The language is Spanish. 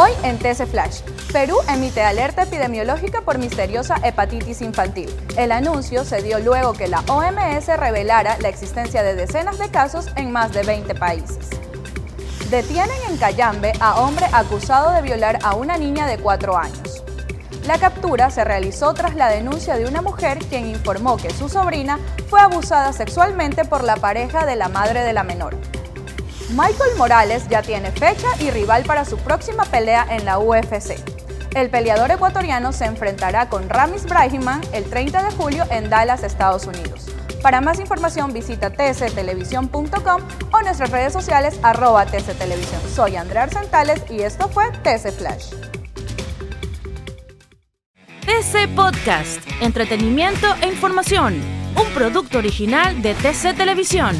Hoy en TC Flash, Perú emite alerta epidemiológica por misteriosa hepatitis infantil. El anuncio se dio luego que la OMS revelara la existencia de decenas de casos en más de 20 países. Detienen en Cayambe a hombre acusado de violar a una niña de 4 años. La captura se realizó tras la denuncia de una mujer quien informó que su sobrina fue abusada sexualmente por la pareja de la madre de la menor. Michael Morales ya tiene fecha y rival para su próxima pelea en la UFC. El peleador ecuatoriano se enfrentará con Ramis Brahiman el 30 de julio en Dallas, Estados Unidos. Para más información visita tctelevisión.com o nuestras redes sociales arroba tctelevisión. Soy Andrea Arcentales y esto fue TC Flash. TC Podcast, entretenimiento e información, un producto original de TC Televisión.